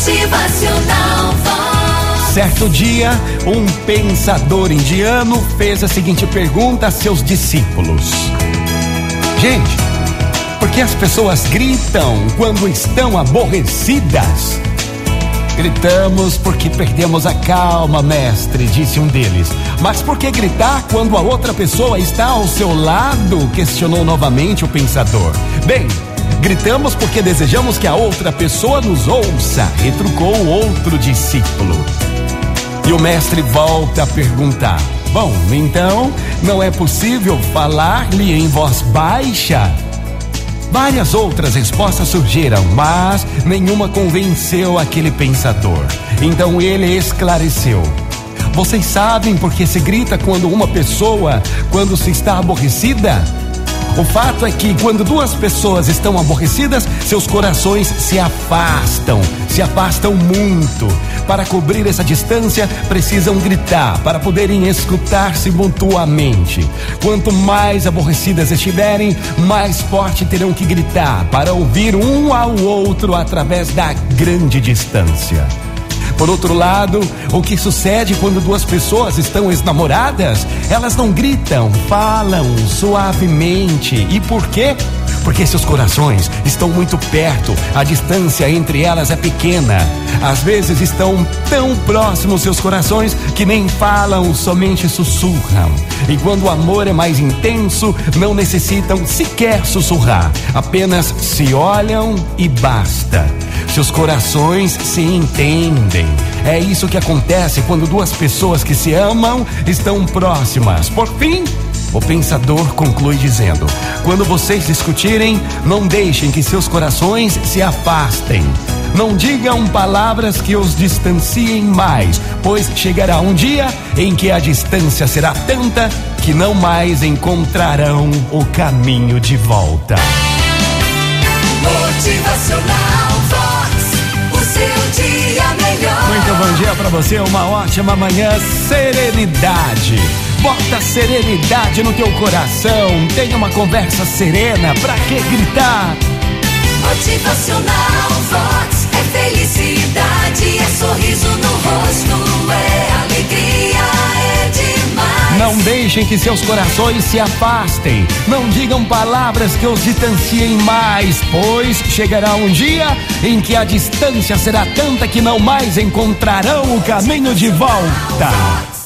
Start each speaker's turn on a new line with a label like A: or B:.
A: Motivacional.
B: Certo dia, um pensador indiano fez a seguinte pergunta a seus discípulos: Gente, por que as pessoas gritam quando estão aborrecidas? Gritamos porque perdemos a calma, mestre, disse um deles. Mas por que gritar quando a outra pessoa está ao seu lado? questionou novamente o pensador. Bem, gritamos porque desejamos que a outra pessoa nos ouça, retrucou o outro discípulo. E o mestre volta a perguntar: Bom, então não é possível falar-lhe em voz baixa? Várias outras respostas surgiram, mas nenhuma convenceu aquele pensador. Então ele esclareceu. Vocês sabem por que se grita quando uma pessoa, quando se está aborrecida? O fato é que quando duas pessoas estão aborrecidas, seus corações se afastam, se afastam muito. Para cobrir essa distância, precisam gritar para poderem escutar-se mutuamente. Quanto mais aborrecidas estiverem, mais forte terão que gritar para ouvir um ao outro através da grande distância. Por outro lado, o que sucede quando duas pessoas estão enamoradas? Elas não gritam, falam suavemente. E por quê? Porque seus corações estão muito perto, a distância entre elas é pequena. Às vezes estão tão próximos seus corações que nem falam, somente sussurram. E quando o amor é mais intenso, não necessitam sequer sussurrar, apenas se olham e basta. Seus corações se entendem. É isso que acontece quando duas pessoas que se amam estão próximas. Por fim, o pensador conclui dizendo: Quando vocês discutirem, não deixem que seus corações se afastem. Não digam palavras que os distanciem mais, pois chegará um dia em que a distância será tanta que não mais encontrarão o caminho de volta.
A: Motivacional Vox. O seu dia melhor.
B: Muito bom dia pra você, uma ótima manhã, serenidade. Bota serenidade no teu coração, tenha uma conversa serena, pra que gritar?
A: Motivacional
B: deixem que seus corações se afastem. Não digam palavras que os distanciem mais, pois chegará um dia em que a distância será tanta que não mais encontrarão o caminho de volta.